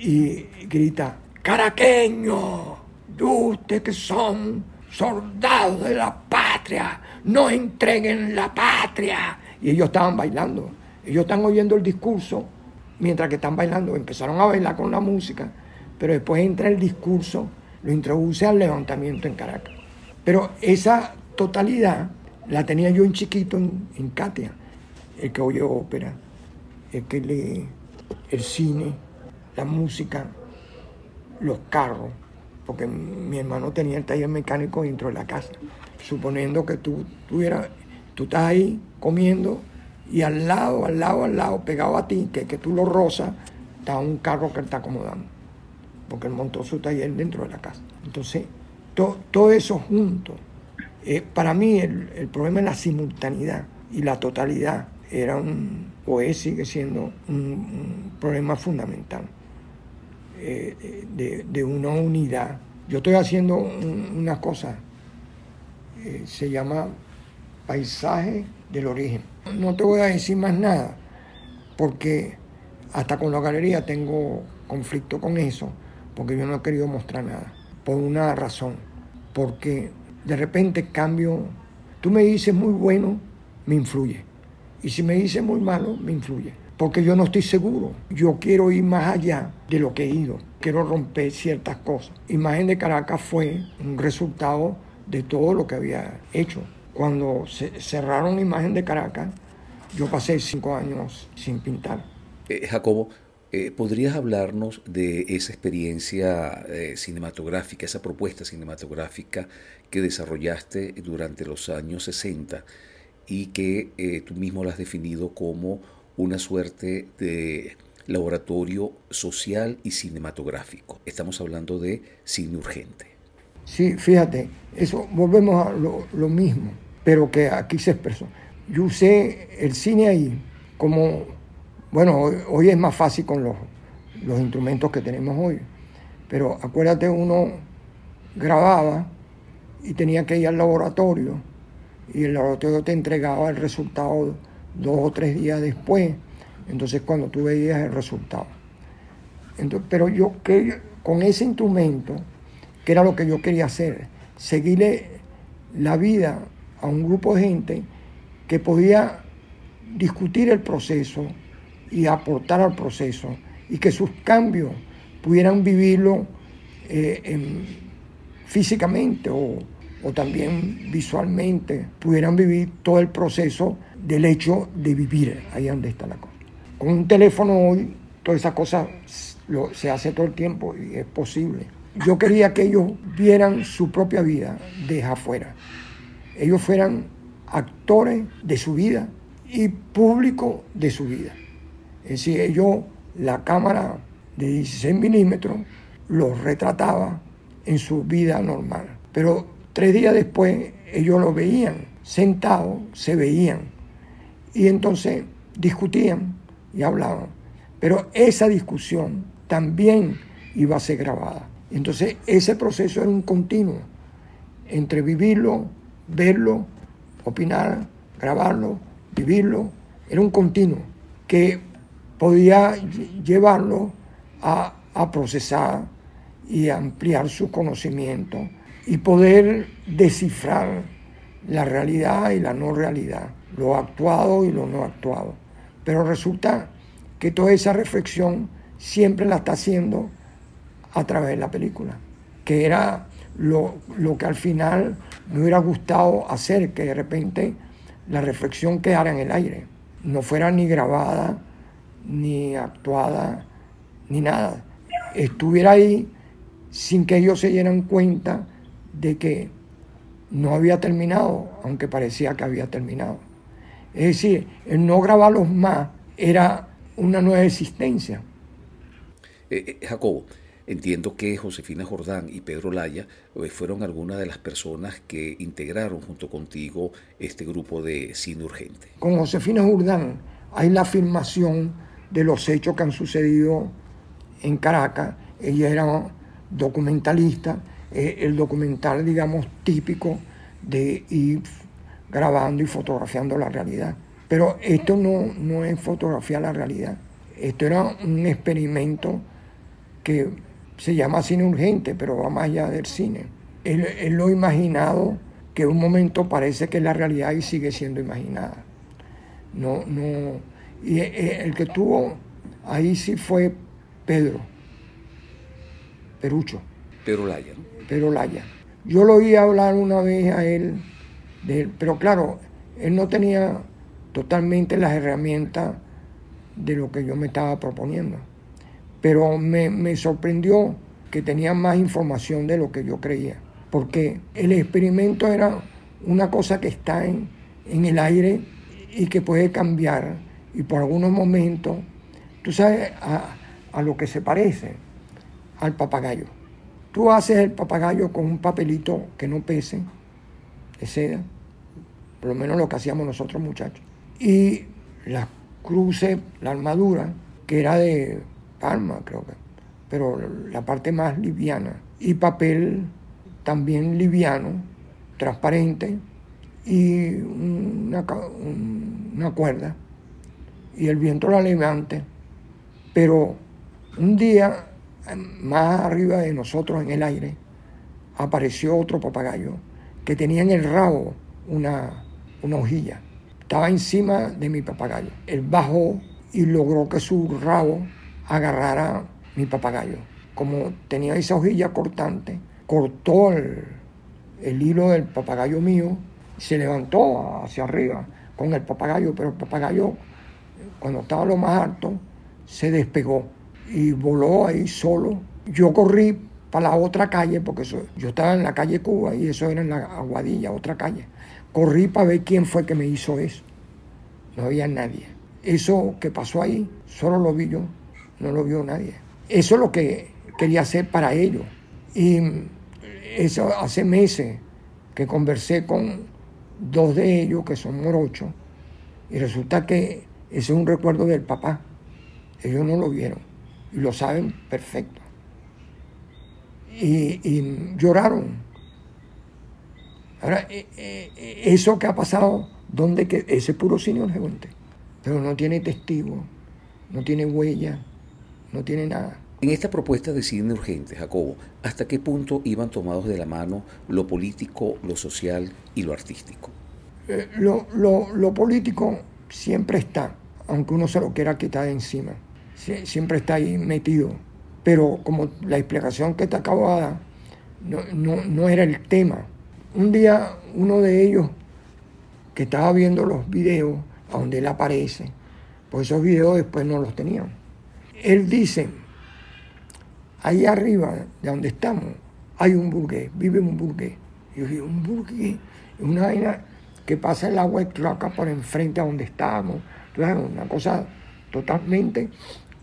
Y grita, caraqueño, ustedes que son soldados de la patria, no entreguen la patria y ellos estaban bailando. Ellos están oyendo el discurso mientras que están bailando. Empezaron a bailar con la música, pero después entra el discurso, lo introduce al levantamiento en Caracas. Pero esa totalidad la tenía yo en chiquito en, Katia, el que oye ópera, el que lee el cine, la música, los carros, porque mi hermano tenía el taller mecánico dentro de la casa, suponiendo que tú tuvieras Tú estás ahí comiendo y al lado, al lado, al lado, pegado a ti, que, que tú lo rozas, está un carro que está acomodando. Porque él montó su taller dentro de la casa. Entonces, todo eso junto. Eh, para mí el, problema es la simultaneidad y la totalidad. Era un, o es, sigue siendo un, problema fundamental eh, de, una unidad. Yo estoy haciendo una cosa, eh, se llama paisaje del origen. No te voy a decir más nada, porque hasta con la galería tengo conflicto con eso, porque yo no he querido mostrar nada, por una razón, porque de repente cambio, tú me dices muy bueno, me influye, y si me dices muy malo, me influye, porque yo no estoy seguro, yo quiero ir más allá de lo que he ido, quiero romper ciertas cosas. Imagen de Caracas fue un resultado de todo lo que había hecho. Cuando se cerraron la imagen de Caracas, yo pasé cinco años sin pintar. Eh, Jacobo, Eh, ¿Podrías hablarnos de esa experiencia eh, cinematográfica, esa propuesta cinematográfica que desarrollaste durante los años 60 y que eh, tú mismo la has definido como una suerte de laboratorio social y cinematográfico? Estamos hablando de cine urgente. Sí, fíjate, eso volvemos a lo, lo mismo, pero que aquí se expresó. Yo usé el cine ahí como bueno, hoy, es más fácil con los, los instrumentos que tenemos hoy, pero acuérdate, uno grababa y tenía que ir al laboratorio y el laboratorio te entregaba el resultado dos o tres días después. Entonces cuando tú veías el resultado. pero yo que con ese instrumento, que era lo que yo quería hacer, seguirle la vida a un grupo de gente que podía discutir el proceso, y aportar al proceso y que sus cambios pudieran vivirlo eh, físicamente o, o también visualmente, pudieran vivir todo el proceso del hecho de vivir ahí donde está la cosa. Con un teléfono hoy, todas esas cosas se hace todo el tiempo y es posible. Yo quería que ellos vieran su propia vida desde afuera. Ellos fueran actores de su vida y público de su vida. Es decir, yo la cámara de 16 milímetros los retrataba en su vida normal. Pero tres días después ellos lo veían, sentados, se veían. Y entonces discutían y hablaban. Pero esa discusión también iba a ser grabada. Entonces ese proceso era un continuo entre vivirlo, verlo, opinar, grabarlo, vivirlo. Era un continuo que podía llevarlo a, procesar y ampliar su conocimiento y poder descifrar la realidad y la no realidad, lo actuado y lo no actuado. Pero resulta que toda esa reflexión siempre la está haciendo a través de la película, que era lo, lo, que al final me hubiera gustado hacer, que de repente la reflexión quedara en el aire, no fuera ni grabada, ni actuada, ni nada. Estuviera ahí sin que ellos se dieran cuenta de que no había terminado, aunque parecía que había terminado. Es decir, el no grabarlos más era una nueva existencia. Eh, eh, Jacobo, entiendo que Josefina Jordán y Pedro Laya eh, fueron algunas de las personas que integraron junto contigo este grupo de cine urgente. Con Josefina Jordán hay la afirmación de los hechos que han sucedido en Caracas. Ella era documentalista, el documental, digamos, típico de ir grabando y fotografiando la realidad. Pero esto no, no es fotografiar la realidad. Esto era un experimento que se llama cine urgente, pero va más allá del cine. Él, él lo imaginado que un momento parece que es la realidad y sigue siendo imaginada. No, no, y eh, el que tuvo ahí sí fue Pedro, Perucho. Pedro Laya, Pedro Laya. Yo lo oí hablar una vez a él, de pero claro, él no tenía totalmente las herramientas de lo que yo me estaba proponiendo. Pero me, me sorprendió que tenía más información de lo que yo creía. Porque el experimento era una cosa que está en, en el aire y que puede cambiar y por algunos momentos, tú sabes a, lo que se parece al papagayo. Tú haces el papagayo con un papelito que no pese, de seda, por lo menos lo que hacíamos nosotros muchachos. Y las cruces, la armadura, que era de palma, creo que, pero la parte más liviana. Y papel también liviano, transparente, y una, una cuerda y el viento la levante, pero un día, más arriba de nosotros en el aire, apareció otro papagayo que tenía en el rabo una, una hojilla. Estaba encima de mi papagayo. Él bajó y logró que su rabo agarrara mi papagayo. Como tenía esa hojilla cortante, cortó el, el hilo del papagayo mío se levantó hacia arriba con el papagayo, pero el papagayo cuando estaba lo más alto, se despegó y voló ahí solo. Yo corrí para la otra calle, porque yo estaba en la calle Cuba y eso era en la Aguadilla, otra calle. Corrí para ver quién fue que me hizo eso. No había nadie. Eso que pasó ahí, solo lo vi yo, no lo vio nadie. Eso es lo que quería hacer para ellos. Y eso hace meses que conversé con dos de ellos, que son morochos, y resulta que ese es un recuerdo del papá. Ellos no lo vieron y lo saben perfecto. Y, lloraron. Ahora, eh, eh, eso que ha pasado, ¿dónde que ese puro cine gente? Pero no tiene testigo, no tiene huella, no tiene nada. En esta propuesta de cine urgente, Jacobo, ¿hasta qué punto iban tomados de la mano lo político, lo social y lo artístico? Eh, lo, lo, político siempre está, aunque uno se lo quiera quitar de encima. siempre está ahí metido. Pero como la explicación que te acabo de dar, no, no, no era el tema. Un día uno de ellos que estaba viendo los videos a donde él aparece, pues esos videos después no los tenían. Él dice, ahí arriba de donde estamos hay un burgués, vive un burgués. Y yo digo, un burgués, una vaina que pasa el agua de acá por enfrente a donde estábamos. Una cosa totalmente.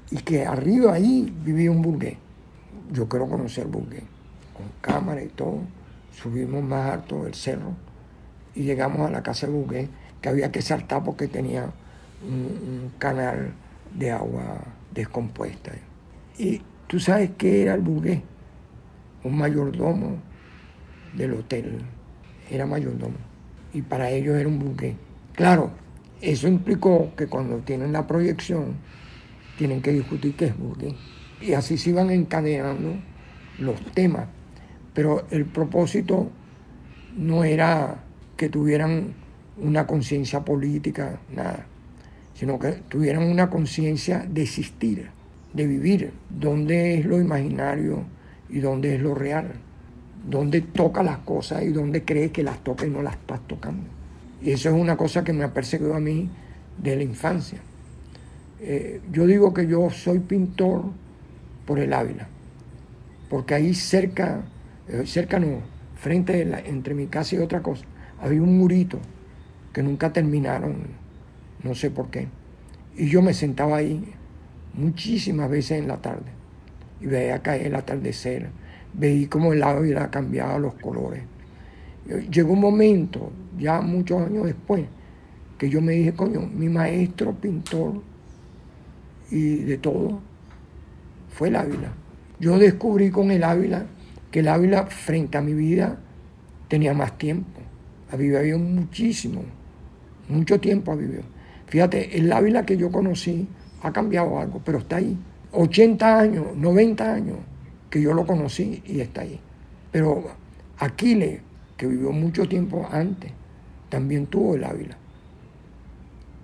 Y que arriba ahí vivía un burgués. Yo quiero conocer el burgués. Con cámara y todo. Subimos más alto del cerro y llegamos a la casa del burgués, que había que saltar porque tenía un, canal de agua descompuesta. Y tú sabes qué era el burgués, un mayordomo del hotel, era mayordomo y para ellos era un buque. Claro, eso implicó que cuando tienen la proyección tienen que discutir qué es. Y así se iban encadenando los temas. Pero el propósito no era que tuvieran una conciencia política, nada, sino que tuvieran una conciencia de existir, de vivir, dónde es lo imaginario y dónde es lo real dónde toca las cosas y dónde cree que las toca y no las estás tocando. Y eso es una cosa que me ha perseguido a mí de la infancia. Eh, yo digo que yo soy pintor por el Ávila, porque ahí cerca, eh, cerca no, frente entre mi casa y otra cosa, había un murito que nunca terminaron, no sé por qué. Y yo me sentaba ahí muchísimas veces en la tarde y veía caer el atardecer veí cómo el ávila cambiaba los colores. Llegó un momento, ya muchos años después, que yo me dije, coño, mi maestro pintor y de todo fue el Ávila. Yo descubrí con el Ávila que el Ávila frente a mi vida tenía más tiempo. Ha vivido muchísimo, mucho tiempo ha vivido. Fíjate, el Ávila que yo conocí ha cambiado algo, pero está ahí. 80 años, 90 años, que yo lo conocí y está ahí. Pero Aquiles, que vivió mucho tiempo antes, también tuvo el Ávila.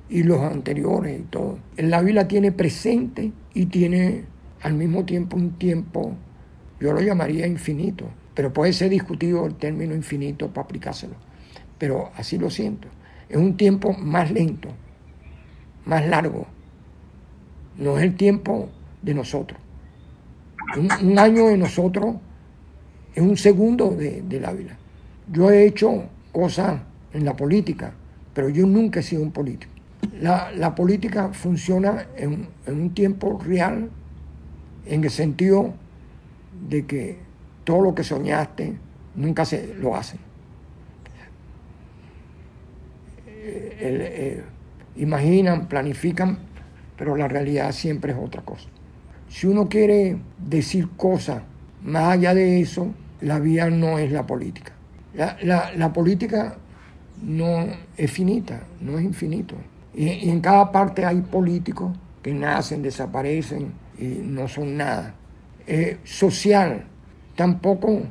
Y los anteriores y todo. El Ávila tiene presente y tiene al mismo tiempo un tiempo, yo lo llamaría infinito, pero puede ser discutido el término infinito para aplicárselo. Pero así lo siento. Es un tiempo más lento, más largo. No es el tiempo de nosotros. Un, año de nosotros es un segundo de, del Ávila. Yo he hecho cosas en la política, pero yo nunca he sido un político. La, política funciona en, un tiempo real, en el sentido de que todo lo que soñaste nunca se lo hacen. Eh, eh, imaginan, planifican, pero la realidad siempre es otra cosa. Si uno quiere decir cosas más allá de eso, la vía no es la política. La, política no es finita, no es infinito. Y, en cada parte hay políticos que nacen, desaparecen y no son nada. Social, tampoco,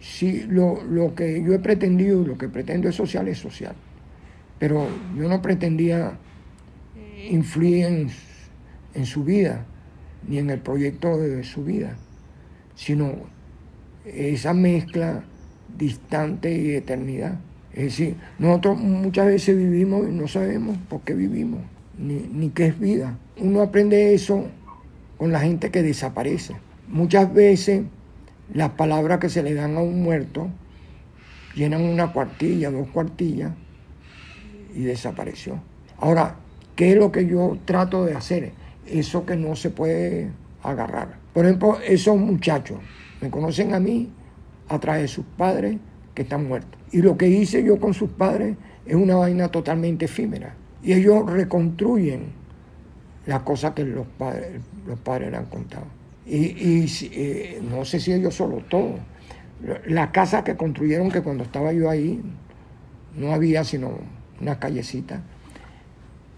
si lo, lo, que yo he pretendido, lo que pretendo es social, es social. Pero yo no pretendía influir en su vida ni en el proyecto de su vida, sino esa mezcla distante y eternidad. Es decir, nosotros muchas veces vivimos y no sabemos por qué vivimos, ni, ni qué es vida. Uno aprende eso con la gente que desaparece. Muchas veces las palabras que se le dan a un muerto llenan una cuartilla, dos cuartillas y desapareció. Ahora, ¿qué es lo que yo trato de hacer? Eso que no se puede agarrar. Por ejemplo, esos muchachos me conocen a mí a través de sus padres que están muertos. Y lo que hice yo con sus padres es una vaina totalmente efímera. Y ellos reconstruyen las cosas que los padres, los padres le han contado. Y, eh, no sé si ellos solo, todos. La casa que construyeron, que cuando estaba yo ahí, no había sino una callecita.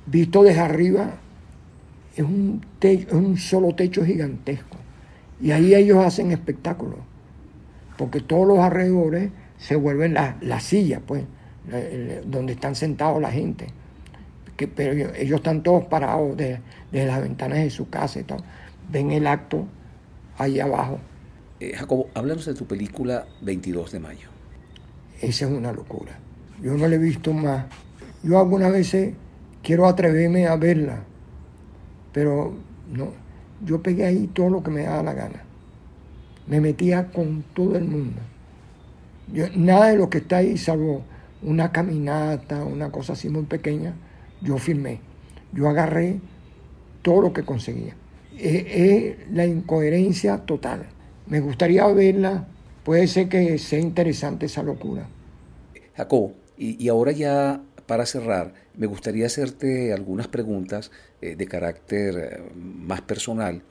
Visto desde arriba, es un, es un solo techo gigantesco. Y ahí ellos hacen espectáculos. Porque todos los alrededores se vuelven las la sillas, pues, donde están sentados la gente. Que, pero ellos, están todos parados desde de las ventanas de su casa y todo. Ven el acto ahí abajo. Eh, Jacobo, háblanos de tu película 22 de mayo. Esa es una locura. Yo no la he visto más. Yo algunas veces quiero atreverme a verla, pero no. Yo pegué ahí todo lo que me daba la gana. Me metía con todo el mundo. nada de lo que está ahí, salvo una caminata, una cosa así muy pequeña, yo filmé. Yo agarré todo lo que conseguía. Es, la incoherencia total. Me gustaría verla, puede ser que sea interesante esa locura. Jacobo, y, ahora ya para cerrar, me gustaría hacerte algunas preguntas eh, de carácter eh, más personal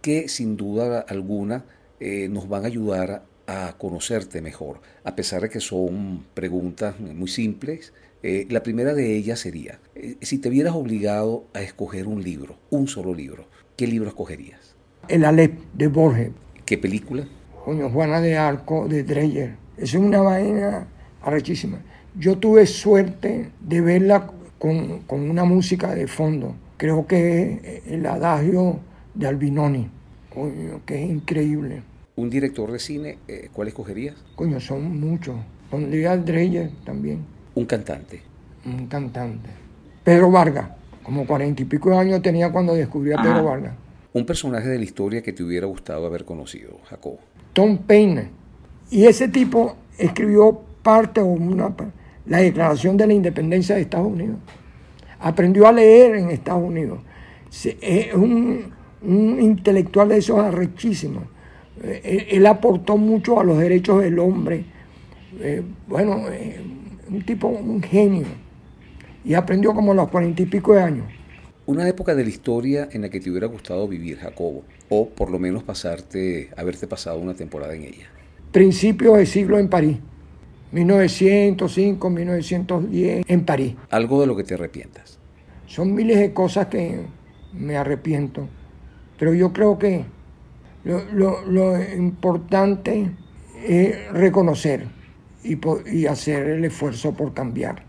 que sin duda alguna eh, nos van a ayudar a conocerte mejor, a pesar de que son preguntas muy simples. la primera de ellas sería, si te vieras obligado a escoger un libro, un solo libro, ¿qué libro escogerías? El Alep de Borges. ¿Qué película? Coño, Juana de Arco de Dreyer. Es una vaina arrechísima. Yo tuve suerte de verla con, una música de fondo. Creo que es el adagio de Albinoni, coño, que es increíble. ¿Un director de cine, eh, cuál escogerías? Coño, son muchos. Pondría Dreyer también. ¿Un cantante? Un cantante. Pedro Vargas. Como cuarenta y pico de años tenía cuando descubrí a Pedro Vargas. Un personaje de la historia que te hubiera gustado haber conocido, Jacobo. Tom Paine. Y ese tipo escribió parte o una la Declaración de la Independencia de Estados Unidos. Aprendió a leer en Estados Unidos. Es un, intelectual de esos arrechísimos. Eh, él, aportó mucho a los derechos del hombre. Eh, bueno, eh, un tipo, un genio. Y aprendió como a los cuarenta y pico de años. Una época de la historia en la que te hubiera gustado vivir, Jacobo, o por lo menos pasarte, haberte pasado una temporada en ella. Principios del siglo en París. 1905, 1910, en París. ¿Algo de lo que te arrepientas? Son miles de cosas que me arrepiento, pero yo creo que lo, importante es reconocer y, y hacer el esfuerzo por cambiar.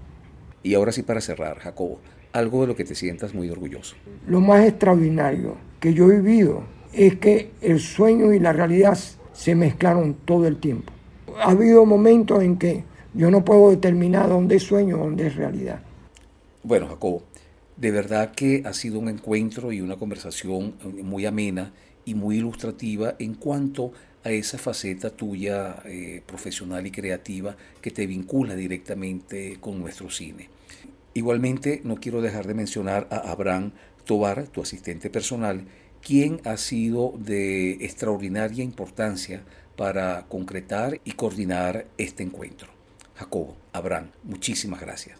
Y ahora sí para cerrar, Jacobo, algo de lo que te sientas muy orgulloso. Lo más extraordinario que yo he vivido es que el sueño y la realidad se mezclaron todo el tiempo ha habido momentos en que yo no puedo determinar dónde es sueño, dónde es realidad. Bueno, Jacobo, de verdad que ha sido un encuentro y una conversación muy amena y muy ilustrativa en cuanto a esa faceta tuya eh, profesional y creativa que te vincula directamente con nuestro cine. Igualmente, no quiero dejar de mencionar a Abraham Tobar, tu asistente personal, quien ha sido de extraordinaria importancia para concretar y coordinar este encuentro. Jacobo, Abraham, muchísimas gracias.